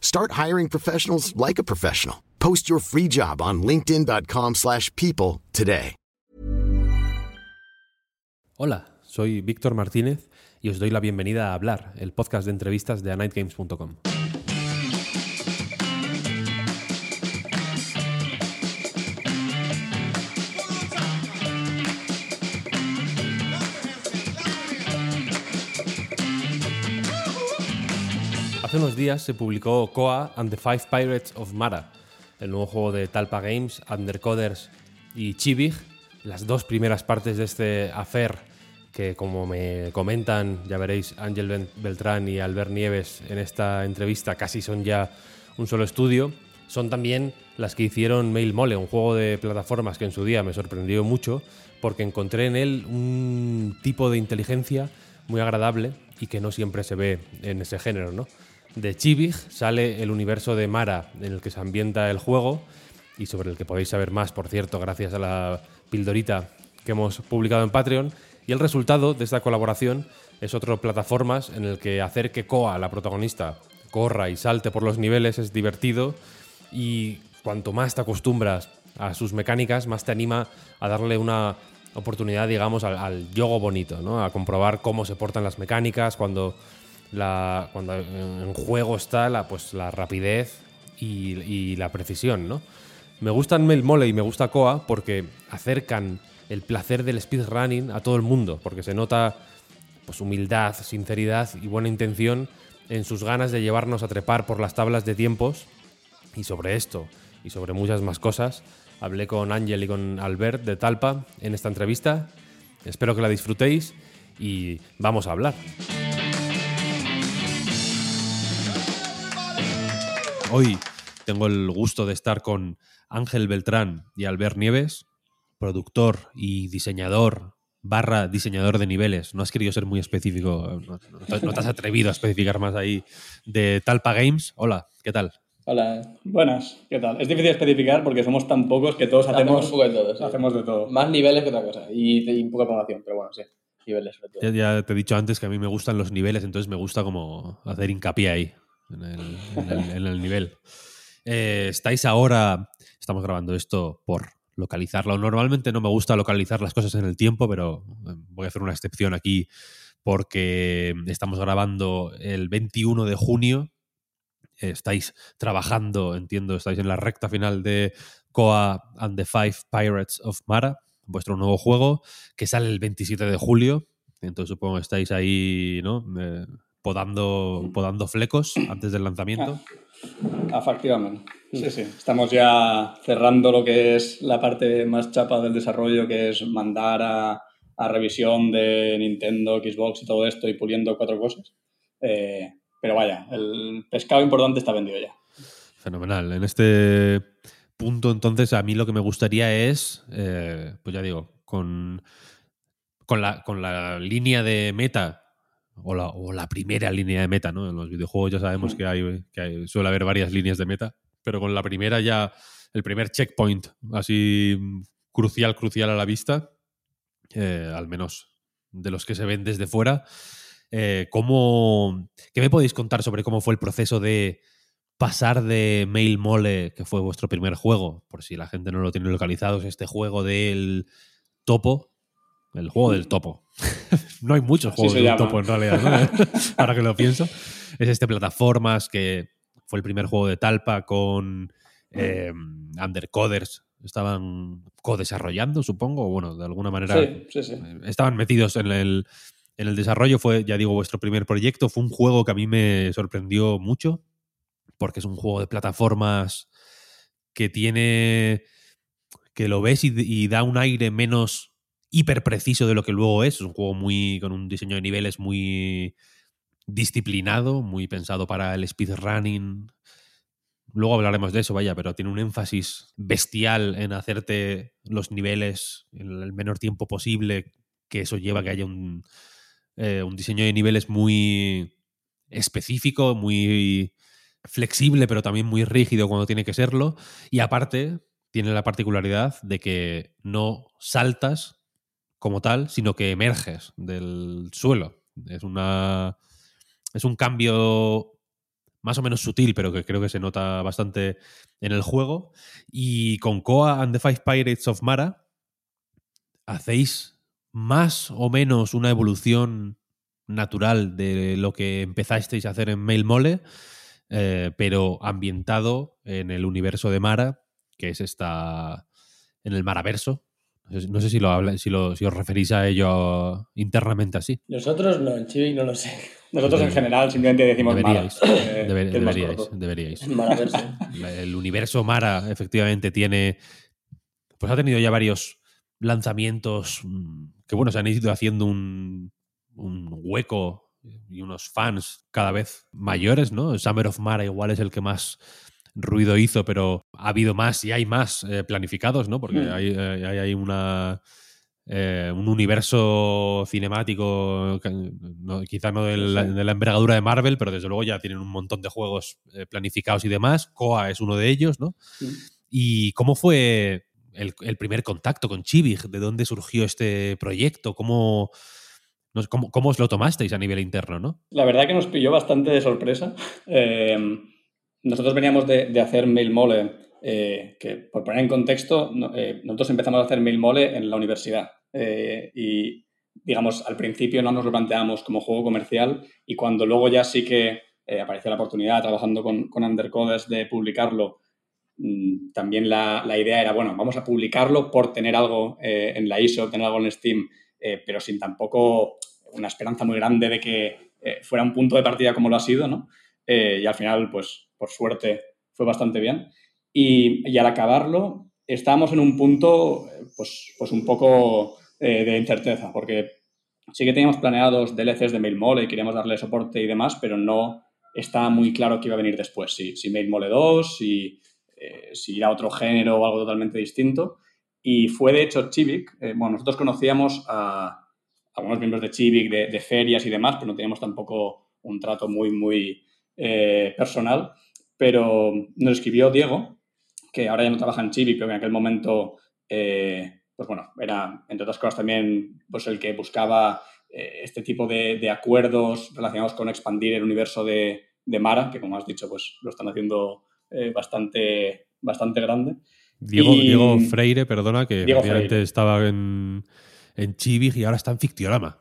Start hiring professionals like a professional. Post your free job on linkedin.com/people today. Hola, soy Víctor Martínez y os doy la bienvenida a Hablar, el podcast de entrevistas de anightgames.com. Hace unos días se publicó Koa and the Five Pirates of Mara, el nuevo juego de Talpa Games, Undercoders y Chibig, las dos primeras partes de este affair que como me comentan, ya veréis Ángel Beltrán y Albert Nieves en esta entrevista, casi son ya un solo estudio, son también las que hicieron Mail Mole, un juego de plataformas que en su día me sorprendió mucho porque encontré en él un tipo de inteligencia muy agradable y que no siempre se ve en ese género, ¿no? De Chibig sale el universo de Mara en el que se ambienta el juego y sobre el que podéis saber más, por cierto, gracias a la pildorita que hemos publicado en Patreon. Y el resultado de esta colaboración es otro plataformas en el que hacer que Koa, la protagonista, corra y salte por los niveles es divertido y cuanto más te acostumbras a sus mecánicas, más te anima a darle una oportunidad, digamos, al, al yogo bonito, ¿no? A comprobar cómo se portan las mecánicas cuando, la, cuando en juego está la, pues, la rapidez y, la precisión, ¿no? Me gustan Mel Mole y me gusta Koa porque acercan el placer del speedrunning a todo el mundo, porque se nota pues humildad, sinceridad y buena intención en sus ganas de llevarnos a trepar por las tablas de tiempos. Y sobre esto y sobre muchas más cosas, hablé con Ángel y con Albert de Talpa en esta entrevista. Espero que la disfrutéis y vamos a hablar. Hoy tengo el gusto de estar con Ángel Beltrán y Albert Nieves, productor y diseñador barra diseñador de niveles. No has querido ser muy específico, no, no te, no te has atrevido a especificar más ahí de Talpa Games. Hola, ¿qué tal? Hola, buenas, ¿qué tal? Es difícil especificar porque somos tan pocos que todos hacemos, un poco de todo. sí. hacemos de todo. Más niveles que otra cosa. Y, y poca programación, pero bueno, sí. Niveles sobre todo. Ya, ya te he dicho antes que a mí me gustan los niveles, entonces me gusta como hacer hincapié ahí, en el, nivel. Eh, estáis ahora, estamos grabando esto por localizarlo. Normalmente no me gusta localizar las cosas en el tiempo, pero eh, voy a hacer una excepción aquí porque estamos grabando el 21 de junio. Estáis trabajando, entiendo, estáis en la recta final de Koa and the Five Pirates of Mara, vuestro nuevo juego, que sale el 27 de julio. Entonces supongo que estáis ahí, ¿no? Eh, podando, podando flecos antes del lanzamiento. Efectivamente. Sí, sí. Estamos ya cerrando lo que es la parte más chapa del desarrollo, que es mandar a, a revisión de Nintendo, Xbox y todo esto y puliendo cuatro cosas. Eh, pero vaya, el pescado importante está vendido ya. Fenomenal. En este punto, entonces, a mí lo que me gustaría es, eh, pues ya digo, con, con, la, con la línea de meta, o la, primera línea de meta, ¿no? En los videojuegos ya sabemos que, hay, que suele haber varias líneas de meta. pero con la primera ya, el primer checkpoint así crucial, crucial a la vista, eh, al menos de los que se ven desde fuera. Eh, ¿cómo, ¿Qué me podéis contar sobre cómo fue el proceso de pasar de Mail Mole, que fue vuestro primer juego, por si la gente no lo tiene localizado, es este juego del topo, el juego del topo. no hay muchos juegos del topo en realidad, ¿no? ahora que lo pienso. Es este plataformas que fue el primer juego de Talpa con eh, Undercoders. Estaban co-desarrollando, supongo, bueno, de alguna manera sí, sí, sí. Estaban metidos en el, en el desarrollo. Fue, ya digo, vuestro primer proyecto. Fue un juego que a mí me sorprendió mucho porque es un juego de plataformas que tiene. que lo ves y, da un aire menos hiper preciso de lo que luego es. Es un juego muy. con un diseño de niveles muy disciplinado, muy pensado para el speedrunning. Luego hablaremos de eso, vaya, pero tiene un énfasis bestial en hacerte los niveles en el menor tiempo posible, que eso lleva a que haya un, eh, un diseño de niveles muy específico, muy flexible, pero también muy rígido cuando tiene que serlo. Y aparte, tiene la particularidad de que no saltas como tal, sino que emerges del suelo. Es una. Es un cambio más o menos sutil, pero que creo que se nota bastante en el juego. Y con Koa and the Five Pirates of Mara hacéis más o menos una evolución natural de lo que empezasteis a hacer en Mail Mole eh, pero ambientado en el universo de Mara, que es esta. en el Maraverso. No sé si lo habla, si, lo, si os referís a ello internamente así. Nosotros no, en Chibi no lo sé. Nosotros en general simplemente decimos deberíais, Mara. Eh, deberíais, deberíais. El universo Mara efectivamente tiene. Pues ha tenido ya varios lanzamientos mm, que, bueno, se han ido haciendo un, un hueco y unos fans cada vez mayores, ¿no? Summer of Mara igual es el que más ruido hizo, pero ha habido más y hay más eh, planificados, ¿no? Porque Hmm. hay, eh, hay, hay una, eh, un universo cinemático, no- quizá no de la envergadura de Marvel, pero desde luego ya tienen un montón de juegos planificados y demás. Koa es uno de ellos, ¿no? ¿Y cómo fue el, el primer contacto con Chibig? ¿De dónde surgió este proyecto? ¿Cómo, no cómo, cómo os lo tomasteis a nivel interno, no? La verdad que nos pilló bastante de sorpresa. Eh, nosotros veníamos de, de hacer Mail Mole, eh, que por poner en contexto, no- eh, nosotros empezamos a hacer Mail Mole en la universidad. Eh, y, digamos, al principio no nos lo planteamos como juego comercial y cuando luego ya sí que eh, apareció la oportunidad trabajando con, con Undercoders de publicarlo, mm, también la, la idea era, bueno, vamos a publicarlo por tener algo eh, en la ISO, tener algo en Steam, pero sin tampoco una esperanza muy grande de que fuera un punto de partida como lo ha sido, ¿no? Y al final, pues, por suerte, fue bastante bien. Y, y al acabarlo, estábamos en un punto, eh, pues, pues un poco eh, de incerteza, porque sí que teníamos planeados DLCs de MailMole y queríamos darle soporte y demás, pero no estaba muy claro qué iba a venir después. Si, si MailMole 2, si, eh, si ir a otro género o algo totalmente distinto. Y fue de hecho Chivik. eh, bueno, nosotros conocíamos a algunos miembros de Chivik de, de ferias y demás, pero no teníamos tampoco un trato muy, muy eh, personal. Pero nos escribió Diego, que ahora ya no trabaja en Chivik, pero que en aquel momento, eh, pues bueno, era, entre otras cosas, también pues el que buscaba eh, este tipo de, de acuerdos relacionados con expandir el universo de, de Mara, que como has dicho, pues lo están haciendo eh, bastante, bastante grande. Diego, Y- Diego Freire, perdona, que Diego Freire. estaba en, en Chibig y ahora está en Fictiorama.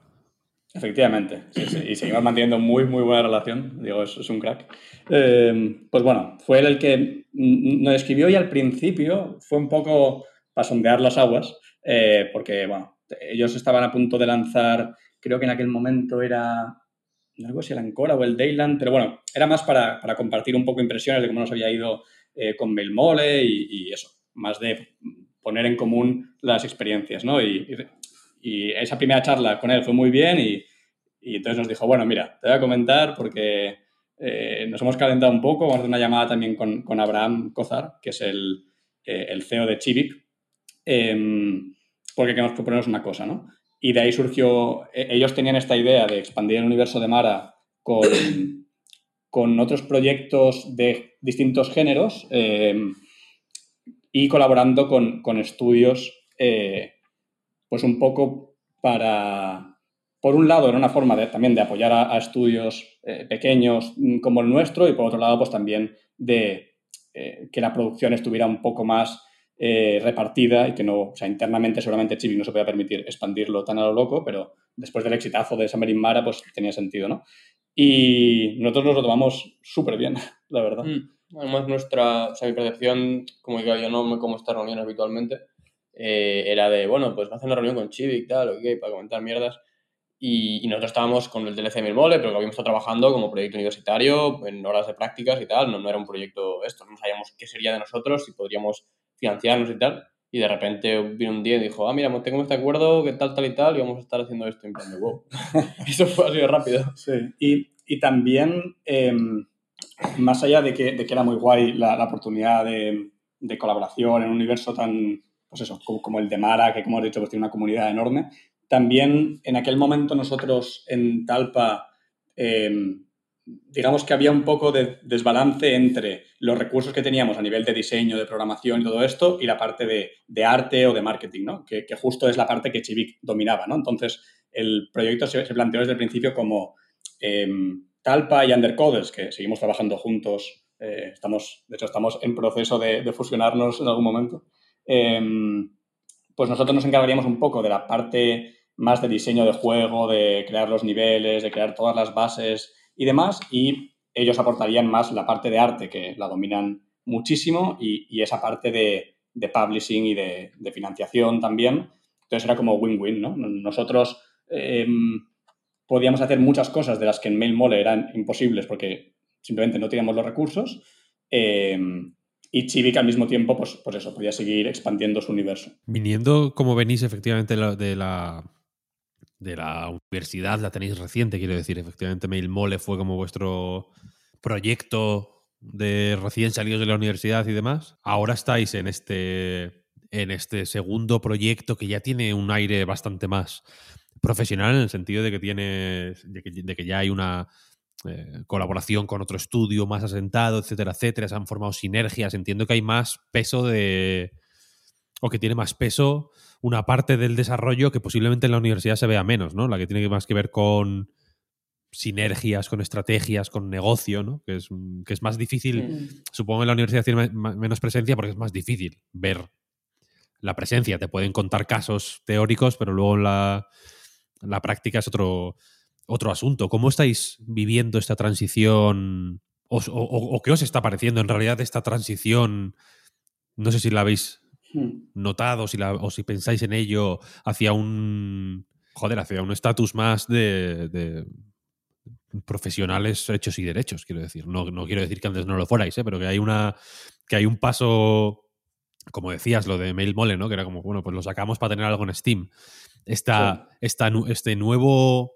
Efectivamente, sí, sí, y seguimos manteniendo muy, muy buena relación. Digo, es, un crack. Eh, pues bueno, fue él el que nos escribió y al principio fue un poco para sondear las aguas, eh, porque bueno, ellos estaban a punto de lanzar, creo que en aquel momento era, no recuerdo si el Ancora o el Dayland, pero bueno, era más para, para compartir un poco impresiones de cómo nos había ido eh, con Mailmole y, y eso, más de poner en común las experiencias, ¿no? Y, y esa primera charla con él fue muy bien y, entonces nos dijo, bueno, mira, te voy a comentar porque eh, nos hemos calentado un poco, vamos a hacer una llamada también con, con Abraham Cozar, que es el, eh, el CEO de Chivik, em, porque queremos proponernos una cosa, ¿no? Y de ahí surgió, e- ellos tenían esta idea de expandir el universo de Mara con, con otros proyectos de distintos géneros y colaborando con, estudios, pues un poco para, por un lado, era una forma de, también de apoyar a, estudios pequeños mm, como el nuestro y por otro lado, pues también de que la producción estuviera un poco más eh, repartida y que no, o sea, internamente seguramente Chibi no se podía permitir expandirlo tan a lo loco, pero después del exitazo de Samarin Mara, pues tenía sentido, ¿no? Y nosotros nos lo tomamos súper bien, la verdad. Mm. Además, nuestra, o sea, mi percepción, como digo, yo no como estas reuniones habitualmente, eh, era de, bueno, pues va a hacer una reunión con Chibi y tal, ok, para comentar mierdas. Y, nosotros estábamos con el DLC Mil Mole, pero que habíamos estado trabajando como proyecto universitario, en horas de prácticas y tal, no, no era un proyecto esto, no sabíamos qué sería de nosotros, si podríamos financiarnos y tal. Y de repente vino un día y dijo, ah, mira, tengo este acuerdo, que tal, tal y tal, y vamos a estar haciendo esto en plan de wow. Eso fue así de rápido. Sí. Y, y también, em, más allá de que, de que, era muy guay la, la oportunidad de, de, colaboración en un universo tan, pues eso, como, como, el de Mara, que como has dicho, pues tiene una comunidad enorme, también en aquel momento nosotros en Talpa eh, digamos que había un poco de desbalance entre los recursos que teníamos a nivel de diseño, de programación y todo esto, y la parte de, arte o de marketing, ¿no? Que, justo es la parte que Chivik dominaba, ¿no? Entonces, el proyecto se, planteó desde el principio como em, Talpa y Undercoders, que seguimos trabajando juntos, eh, estamos, de hecho, estamos en proceso de, fusionarnos en algún momento. Em, pues nosotros nos encargaríamos un poco de la parte más de diseño de juego, de crear los niveles, de crear todas las bases y demás, y ellos aportarían más la parte de arte, que la dominan muchísimo, y, esa parte de, publishing y de, financiación también. Entonces era como win-win, ¿no? Nosotros em, podíamos hacer muchas cosas de las que en MailMole eran imposibles porque simplemente no teníamos los recursos. Em, y Chivik al mismo tiempo, pues, pues eso, podía seguir expandiendo su universo. Viniendo como venís efectivamente de la, de la universidad, la tenéis reciente, quiero decir. Efectivamente, Mail Mole fue como vuestro proyecto de recién salidos de la universidad y demás. Ahora estáis en este, en este segundo proyecto que ya tiene un aire bastante más profesional en el sentido de que tiene de que, ya hay una eh, colaboración con otro estudio más asentado, etcétera, etcétera. Se han formado sinergias. Entiendo que hay más peso de o que tiene más peso una parte del desarrollo que posiblemente en la universidad se vea menos, ¿no? La que tiene más que ver con sinergias, con estrategias, con negocio, ¿no? Que es, que es más difícil. Supongo que en la universidad tiene menos presencia porque es más difícil ver la presencia. Te pueden contar casos teóricos, pero luego la, la práctica es otro, otro asunto. ¿Cómo estáis viviendo esta transición? O, o, qué os está pareciendo en realidad esta transición? No sé si la habéis Hmm. notado si o si pensáis en ello hacia un joder, hacia un estatus más de, profesionales hechos y derechos, quiero decir. No, no, quiero decir que antes no lo fuerais, ¿eh? pero que hay una que hay un paso, como decías, lo de Mail Mole, ¿no? Que era como, bueno, pues lo sacamos para tener algo en Steam. Esta, este nuevo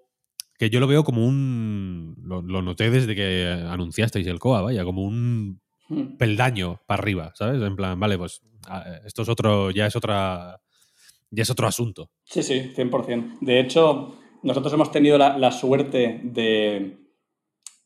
que yo lo veo como un. Lo, lo, noté desde que anunciasteis el COA, vaya, como un Hmm. peldaño para arriba, ¿sabes? En plan, vale, pues ah, esto es otro, ya es otra, ya es otro asunto. Sí, sí, 100%. De hecho, nosotros hemos tenido la, suerte de,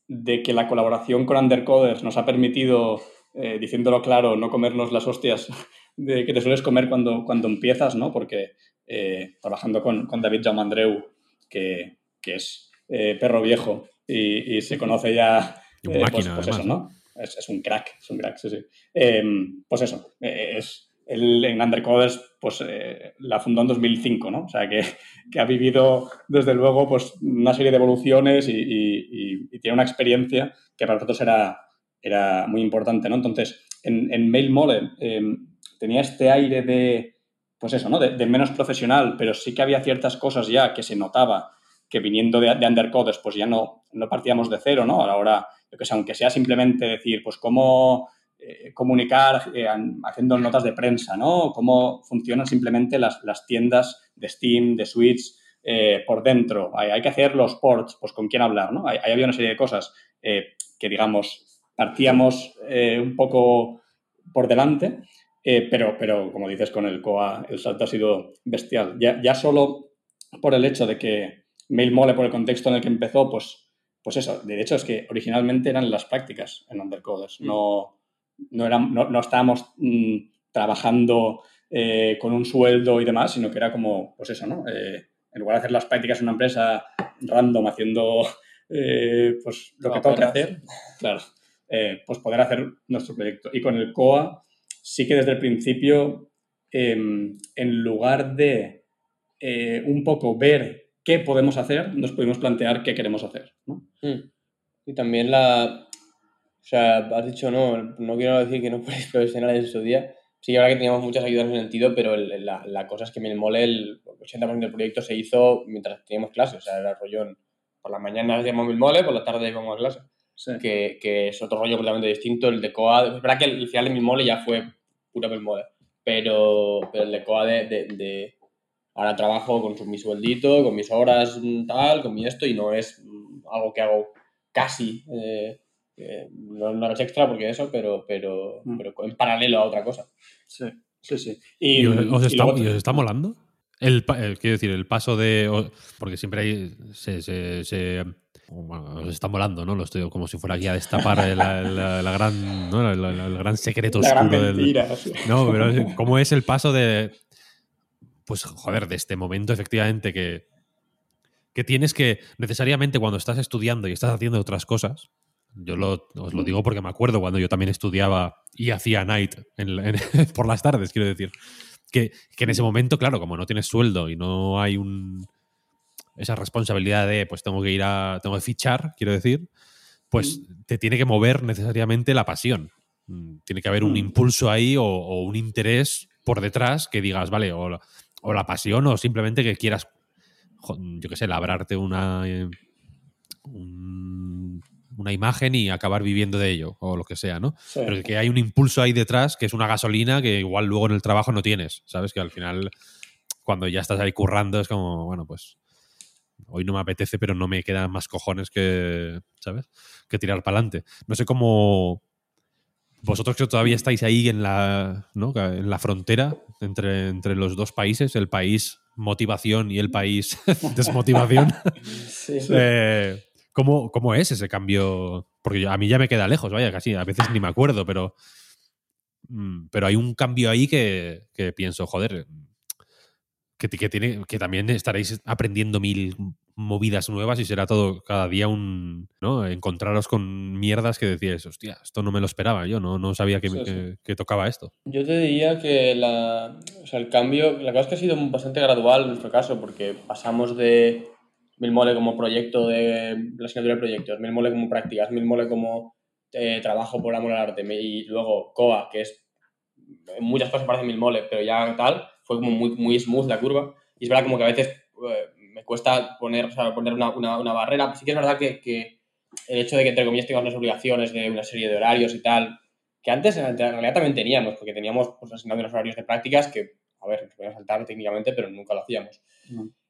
de, que la colaboración con Undercoders nos ha permitido, eh, diciéndolo claro, no comernos las hostias de que te sueles comer cuando, cuando empiezas, ¿no? Porque eh, trabajando con, con David Jaumandreu, que, que es eh, perro viejo y, se conoce ya... Pues, máquina, pues eso, ¿no? es, un crack, es un crack, sí, sí. Em, pues eso, eh, es, él en Undercoders pues, eh, la fundó en 2005, ¿no? O sea, que, que, ha vivido, desde luego, pues, una serie de evoluciones y, y, tiene una experiencia que para nosotros era, era muy importante, ¿no? Entonces, en, en Mail Mole em, tenía este aire de, pues eso, ¿no? De, menos profesional, pero sí que había ciertas cosas ya que se notaba que viniendo de, de Undercoders, pues ya no, no partíamos de cero, ¿no? Ahora que aunque sea simplemente decir, pues cómo eh, comunicar eh, haciendo notas de prensa, ¿no? Cómo funcionan simplemente las, tiendas de Steam, de Switch, eh, por dentro. Hay, que hacer los ports, pues con quién hablar, ¿no? Ahí, había una serie de cosas que, digamos, partíamos un poco por delante, pero, pero, como dices, con el COA el salto ha sido bestial. Ya, ya solo por el hecho de que MailMole, por el contexto en el que empezó, pues pues eso, de hecho es que originalmente eran las prácticas en Undercoders, mm. no, no, no, estábamos mm, trabajando eh, con un sueldo y demás, sino que era como, pues eso, ¿no? Eh, en lugar de hacer las prácticas en una empresa random haciendo eh, pues lo que tengo que hacer, claro, pues poder hacer nuestro proyecto. Y con el COA sí que desde el principio, em, en lugar de un poco ver qué podemos hacer, nos pudimos plantear qué queremos hacer. ¿no? Mm. Y también la... O sea, has dicho, no, no quiero decir que no fuerais profesionales en su día, Sí, ahora que teníamos muchas ayudas en ese sentido, pero la, la, cosa es que Milmole, el 80% del proyecto se hizo mientras teníamos clases, o sea, era rollón. Por la mañana hacíamos Milmole, por la tarde íbamos a clase. Que, que, es otro rollo completamente distinto. El de COA, es verdad que el final de Milmole ya fue puro Milmole, pero, pero el de COA de, de, ahora trabajo con mi sueldito, con mis horas tal, con mi esto, y no es algo que hago casi. Eh, no, no es extra porque eso, pero, pero, mm. pero en paralelo a otra cosa. Sí, sí, sí. ¿Y, os, está, molando? El, quiero decir, el paso de. Porque siempre hay. Se, se, bueno, os está molando, ¿no? Lo estoy como si fuera aquí a destapar la, la, gran, ¿no? el gran secreto oscuro del. No, pero ¿cómo es el paso de. Pues, joder, de este momento, efectivamente, que. Que tienes que necesariamente cuando estás estudiando y estás haciendo otras cosas, yo lo, os lo digo porque me acuerdo cuando yo también estudiaba y hacía night por las tardes, quiero decir. Que, en ese momento, claro, como no tienes sueldo y no hay un esa responsabilidad de pues tengo que ir a. tengo que fichar, quiero decir, pues te tiene que mover necesariamente la pasión. Mm, tiene que haber un mm. impulso ahí o, un interés por detrás que digas, vale, o o la pasión o simplemente que quieras, yo qué sé, labrarte una. Eh, una imagen y acabar viviendo de ello, o lo que sea, ¿no? Pero que hay un impulso ahí detrás que es una gasolina que igual luego en el trabajo no tienes, ¿sabes? Que al final, cuando ya estás ahí currando, es como, bueno, pues hoy no me apetece, pero no me quedan más cojones que, ¿sabes? Que tirar para adelante. No sé cómo... Vosotros que todavía estáis ahí en la, ¿no? en la frontera entre, entre los dos países, el país motivación y el país desmotivación. sí, eh, ¿Cómo, es ese cambio? Porque a mí ya me queda lejos, vaya, casi a veces ni me acuerdo, pero, mm, pero hay un cambio ahí que, pienso, joder, que, tiene, que también estaréis aprendiendo mil movidas nuevas y será todo cada día un. ¿no? Encontraros con mierdas que decías, hostia, esto no me lo esperaba, yo no, no sabía que, que, tocaba esto. Yo te diría que la, o sea, el cambio, la cosa es que ha sido bastante gradual en nuestro caso, porque pasamos de Milmole como proyecto de la asignatura de proyectos, Milmole como prácticas, Milmole como eh, trabajo por amor al arte y luego COA, que es en muchas cosas parece Milmole, pero ya tal, fue como muy, muy smooth la curva. Y es verdad como que a veces eh, me cuesta poner, o sea, poner una, una, una, barrera. Sí que es verdad que, que, el hecho de que entre comillas tengamos las obligaciones de una serie de horarios y tal, que antes en realidad también teníamos, porque teníamos pues, asignado unos horarios de prácticas que, a ver, que saltar técnicamente, pero nunca lo hacíamos.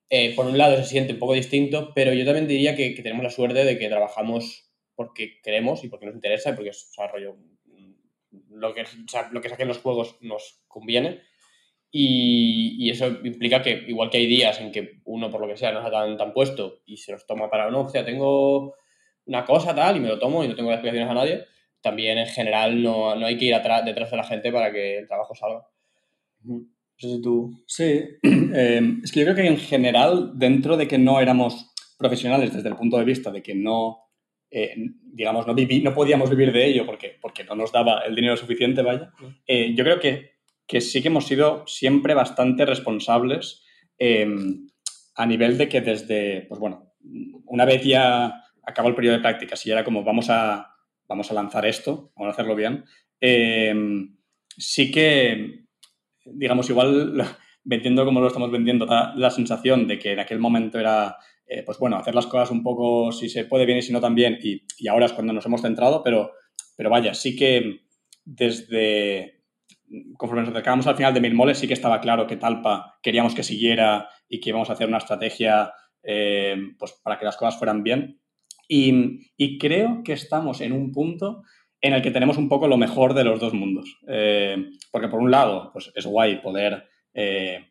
Eh, por un lado se siente un poco distinto, pero yo también diría que, tenemos la suerte de que trabajamos porque queremos y porque nos interesa y porque es rollo, mm, lo que, lo que saquen los juegos nos conviene. Y, eso implica que, igual que hay días en que uno, por lo que sea, no está tan, tan puesto y se los toma para, no, o sea, tengo una cosa tal y me lo tomo y no tengo explicaciones a nadie, también en general no, no hay que ir atrás, detrás de la gente para que el trabajo salga. Sí, em, es que yo creo que en general, dentro de que no éramos profesionales desde el punto de vista de que no, eh, digamos, no, viví, no podíamos vivir de ello porque, porque no nos daba el dinero suficiente, vaya, eh, yo creo que, que, sí que hemos sido siempre bastante responsables em, a nivel de que desde, pues bueno, una vez ya acabó el periodo de prácticas y era como vamos a, vamos a lanzar esto, vamos a hacerlo bien, em, sí que digamos, igual vendiendo como lo estamos vendiendo, da la sensación de que en aquel momento era, eh, pues bueno, hacer las cosas un poco, si se puede bien y si no también, y, y ahora es cuando nos hemos centrado, pero, pero vaya, sí que desde, conforme nos acercábamos al final de Mil Moles, sí que estaba claro que Talpa queríamos que siguiera y que íbamos a hacer una estrategia eh, pues para que las cosas fueran bien. Y, creo que estamos en un punto en el que tenemos un poco lo mejor de los dos mundos. Eh, porque por un lado, pues es guay poder, eh,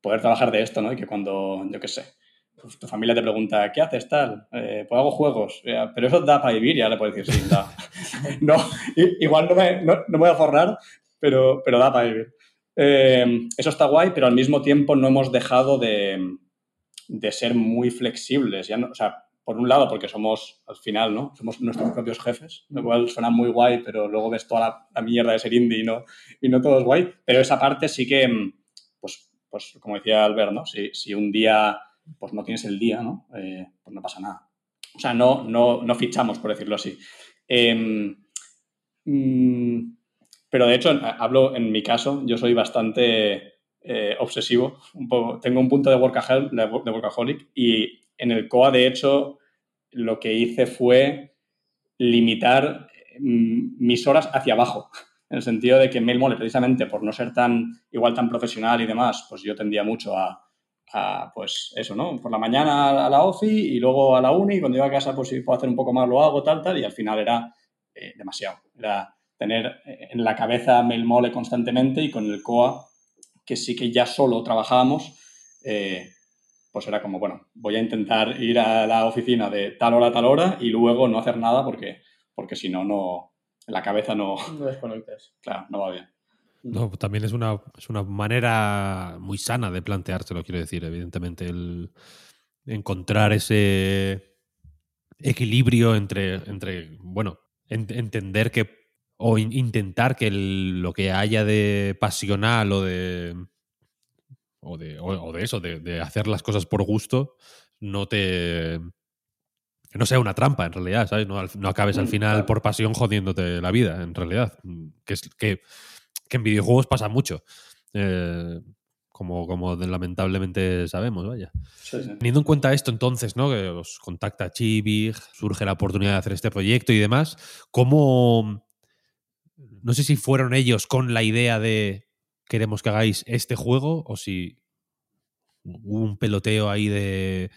poder trabajar de esto, ¿no? Y que cuando, yo qué sé, pues, tu familia te pregunta, ¿qué haces tal? Eh, pues hago juegos. Pero eso da para vivir, ya le puedes decir, sí, da. no, igual no me, no, me voy a forrar, pero, pero da para vivir. Eh, eso está guay, pero al mismo tiempo no hemos dejado de, de ser muy flexibles. Ya no, o sea, por un lado, porque somos, al final, ¿no? Somos nuestros propios jefes, lo cual suena muy guay, pero luego ves toda la, mierda de ser indie y no, y no todo es guay. Pero esa parte sí que, pues, pues como decía Albert, ¿no? Si, si un día pues no tienes el día, ¿no? Eh, pues no pasa nada. O sea, no, no, no fichamos, por decirlo así. Em, mm, pero de hecho, hablo en mi caso, yo soy bastante eh, obsesivo, tengo un punto de workaholic, de workaholic y en el COA, de hecho, lo que hice fue limitar mm, mis horas hacia abajo, en el sentido de que MailMole, precisamente por no ser tan igual tan profesional y demás, pues yo tendía mucho a, pues eso, ¿no? Por la mañana a la OFI y luego a la uni, y cuando iba a casa, pues si puedo hacer un poco más, lo hago, tal, tal, y al final era eh, demasiado. Era tener en la cabeza MailMole constantemente y con el COA, que sí que ya solo trabajábamos, eh, pues era como, bueno, voy a intentar ir a la oficina de tal hora a tal hora y luego no hacer nada porque, porque si no, no, la cabeza no... No desconectas. Claro, no va bien. No, también es una, es una manera muy sana de planteárselo, quiero decir, evidentemente, el encontrar ese equilibrio entre, entre bueno, entender que, o intentar que lo que haya de pasional o de o de, o, de eso, de, hacer las cosas por gusto, no te. Que no sea una trampa, en realidad, ¿sabes? No, no acabes al mm, final por pasión jodiéndote la vida, en realidad. Que, es, que, que en videojuegos pasa mucho. Eh, como, como lamentablemente sabemos, vaya. Teniendo en cuenta esto, entonces, ¿no? Que os contacta Chibig, surge la oportunidad de hacer este proyecto y demás, ¿cómo. No sé si fueron ellos con la idea de queremos que hagáis este juego o si hubo un peloteo ahí de,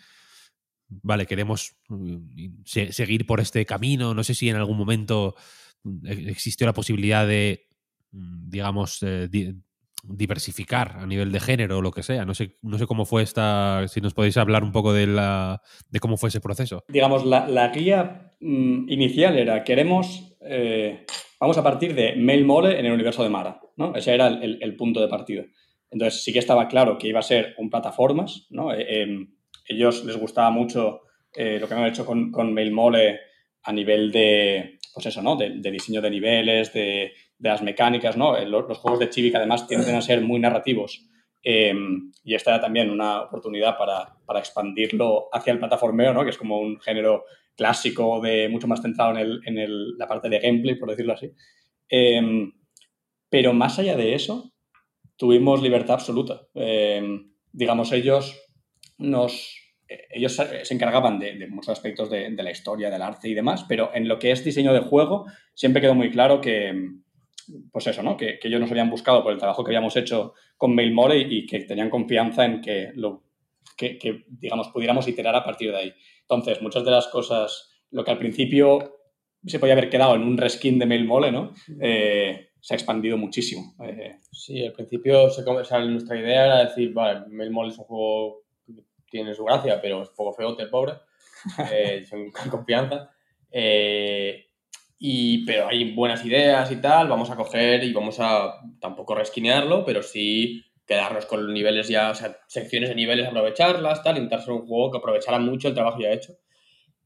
vale, queremos mm, seguir por este camino. No sé si en algún momento mm, e-, existió la posibilidad de, mm, digamos, eh, diversificar a nivel de género o lo que sea. No sé, no sé cómo fue esta, si nos podéis hablar un poco de, la, de cómo fue ese proceso. Digamos, la, guía inicial era, queremos... Eh, vamos a partir de Mail Mole en el universo de Mara, ¿no? Ese era el, punto de partida. Entonces sí que estaba claro que iba a ser un plataformas, ¿no? Eh, em, ellos les gustaba mucho eh, lo que han hecho con, con MailMole a nivel de, pues eso, ¿no? De, diseño de niveles, de, las mecánicas, ¿no? Eh, los, juegos de Chibic además tienden a ser muy narrativos em, y esta era también una oportunidad para, para, expandirlo hacia el plataformeo, ¿no? Que es como un género clásico, de mucho más centrado en, el, la parte de gameplay, por decirlo así. Em, pero más allá de eso, tuvimos libertad absoluta. Em, digamos, ellos nos... Ellos se encargaban de, muchos aspectos de, la historia, del arte y demás, pero en lo que es diseño de juego siempre quedó muy claro que, pues eso, ¿no? Que, ellos nos habían buscado por el trabajo que habíamos hecho con MailMore y, y que tenían confianza en que, lo, que, que, digamos, pudiéramos iterar a partir de ahí. Entonces, muchas de las cosas, lo que al principio se podía haber quedado en un reskin de MailMole, ¿no? Eh, se ha expandido muchísimo. Eh, sí, al principio se, o sea, nuestra idea era decir, vale, MailMole es un juego que tiene su gracia, pero es un poco feo, el pobre, eh, con confianza. Y, pero hay buenas ideas y tal, vamos a coger y vamos a tampoco reskinearlo, pero sí quedarnos con los niveles ya, o sea, secciones de niveles, aprovecharlas, tal, intentar ser un juego que aprovechara mucho el trabajo ya hecho.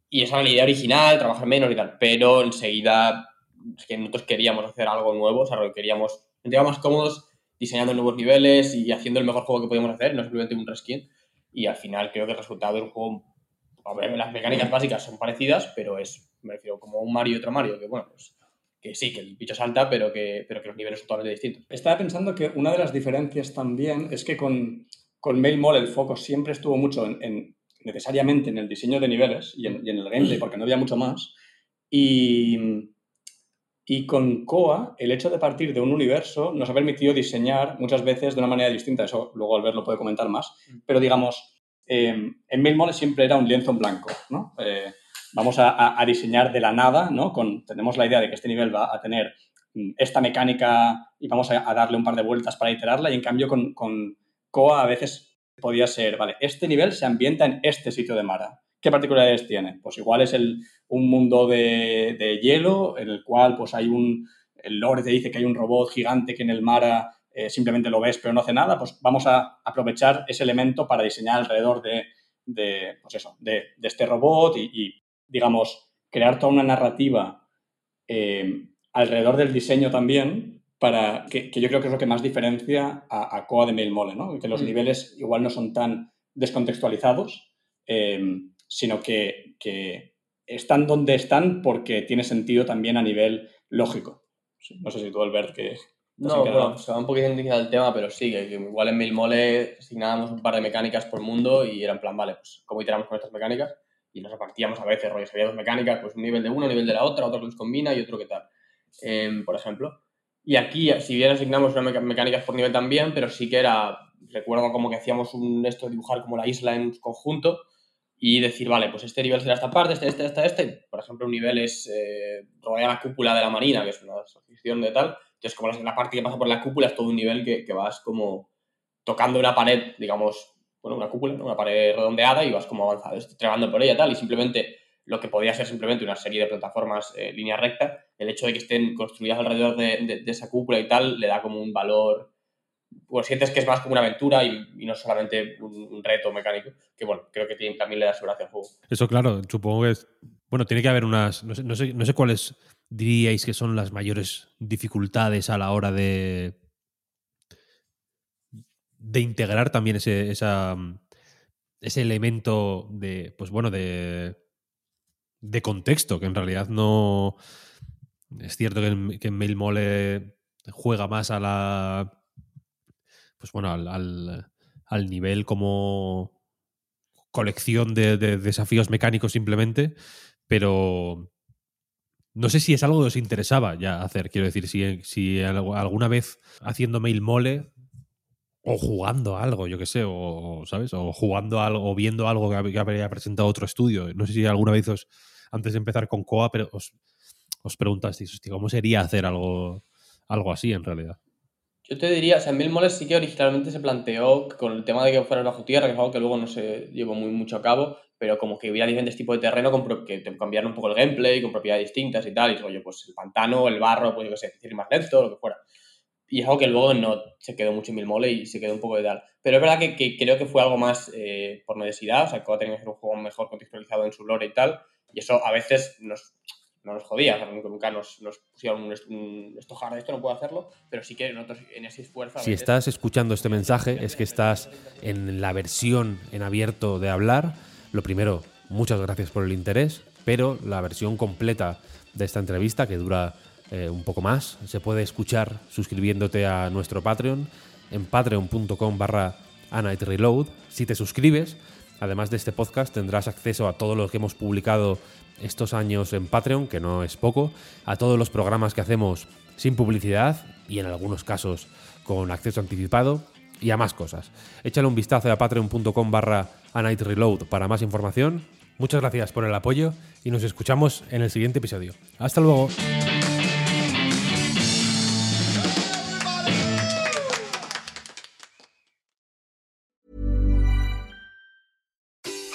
Y esa era la idea original, trabajar menos y tal, pero enseguida es que nosotros queríamos hacer algo nuevo, o sea, queríamos, nos más cómodos diseñando nuevos niveles y haciendo el mejor juego que podíamos hacer, no simplemente un reskin. Y al final creo que el resultado es un juego, las mecánicas básicas son parecidas, pero es, me refiero, como un Mario y otro Mario, que bueno, pues que sí, que el bicho salta, pero que, pero que los niveles son totalmente distintos. Estaba pensando que una de las diferencias también es que con, con MailMole el foco siempre estuvo mucho en, necesariamente en el diseño de niveles y en, el gameplay, porque no había mucho más. Y, y con Coa, el hecho de partir de un universo nos ha permitido diseñar muchas veces de una manera distinta. Eso luego Albert lo puede comentar más. Mm. Pero digamos, eh, en MailMole siempre era un lienzo en blanco, ¿no? Eh, vamos a, diseñar de la nada, ¿no? Tenemos la idea de que este nivel va a tener mm, esta mecánica y vamos a, darle un par de vueltas para iterarla y en cambio con, con Coa a veces podía ser, vale, este nivel se ambienta en este sitio de Mara. ¿Qué particularidades tiene? Pues igual es el, un mundo de, de, hielo en el cual pues hay un, el lore te dice que hay un robot gigante que en el Mara eh, simplemente lo ves pero no hace nada, pues vamos a aprovechar ese elemento para diseñar alrededor de, de pues eso, de, este robot y, digamos, crear toda una narrativa eh, alrededor del diseño también para que, que, yo creo que es lo que más diferencia a, a Coa de Mailmole, ¿no? Que los mm. niveles igual no son tan descontextualizados, eh, sino que, que, están donde están porque tiene sentido también a nivel lógico. No sé si tú, Albert, que... No, bueno, se va un poquito del tema, pero sí, que, igual en Mailmole asignábamos un par de mecánicas por mundo y era en plan, vale, pues cómo iteramos con estas mecánicas y nos repartíamos a veces, rollos, había dos mecánicas, pues un nivel de uno, un nivel de la otra, otro que los combina y otro que tal, eh, por ejemplo. Y aquí, si bien asignamos una mecánicas por nivel también, pero sí que era, recuerdo como que hacíamos un esto de dibujar como la isla en conjunto y decir, vale, pues este nivel será esta parte, este, este, este, este. Por ejemplo, un nivel es eh, rodear la cúpula de la marina, que es una asociación de tal. Entonces, como la, la, parte que pasa por la cúpula es todo un nivel que, que vas como tocando una pared, digamos, bueno, una cúpula, una pared redondeada y vas como avanzando, trabando por ella tal, y simplemente lo que podría ser simplemente una serie de plataformas eh, línea recta, el hecho de que estén construidas alrededor de, de, esa cúpula y tal, le da como un valor, pues sientes que es más como una aventura y, no solamente un, reto mecánico, que bueno, creo que también le da gracia al juego. Eso claro, supongo que es, bueno, tiene que haber unas, no sé, no sé, no sé cuáles diríais que son las mayores dificultades a la hora de de integrar también ese, esa, ese elemento de, pues bueno, de, de contexto, que en realidad no... Es cierto que que en Mail Mole juega más a la... Pues bueno, al, al, al nivel como colección de, de, desafíos mecánicos simplemente, pero no sé si es algo que os interesaba ya hacer, quiero decir, si, si alguna vez haciendo Mail Mole o jugando algo, yo que sé, o, ¿sabes? O jugando algo, o viendo algo que, habría presentado otro estudio. No sé si alguna vez os, antes de empezar con Coa, pero os, os preguntasteis, ¿cómo sería hacer algo, algo así en realidad? Yo te diría, o sea, Mil Moles sí que originalmente se planteó con el tema de que fuera bajo tierra, que es algo que luego no se llevó muy mucho a cabo, pero como que hubiera diferentes tipos de terreno con que te cambiaran un poco el gameplay, con propiedades distintas y tal, y digo yo, pues el pantano, el barro, pues yo qué sé, decir más lento, lo que fuera y es algo que luego no se quedó mucho en mil mole y se quedó un poco de tal. Pero es verdad que, que creo que fue algo más eh, por necesidad, o sea, que va a tener que ser un juego mejor contextualizado en su lore y tal, y eso a veces nos, no nos jodía, o sea, nunca, nos, nos, pusieron un, un esto hard, esto no puedo hacerlo, pero sí que nosotros en ese esfuerzo... Si estás escuchando este mensaje es que estás en la versión en abierto de hablar. Lo primero, muchas gracias por el interés, pero la versión completa de esta entrevista, que dura eh, un poco más. Se puede escuchar suscribiéndote a nuestro Patreon en patreon.com barra Reload. Si te suscribes, además de este podcast, tendrás acceso a todo lo que hemos publicado estos años en Patreon, que no es poco, a todos los programas que hacemos sin publicidad y en algunos casos con acceso anticipado y a más cosas. Échale un vistazo a patreon.com barra Reload para más información. Muchas gracias por el apoyo y nos escuchamos en el siguiente episodio. Hasta luego.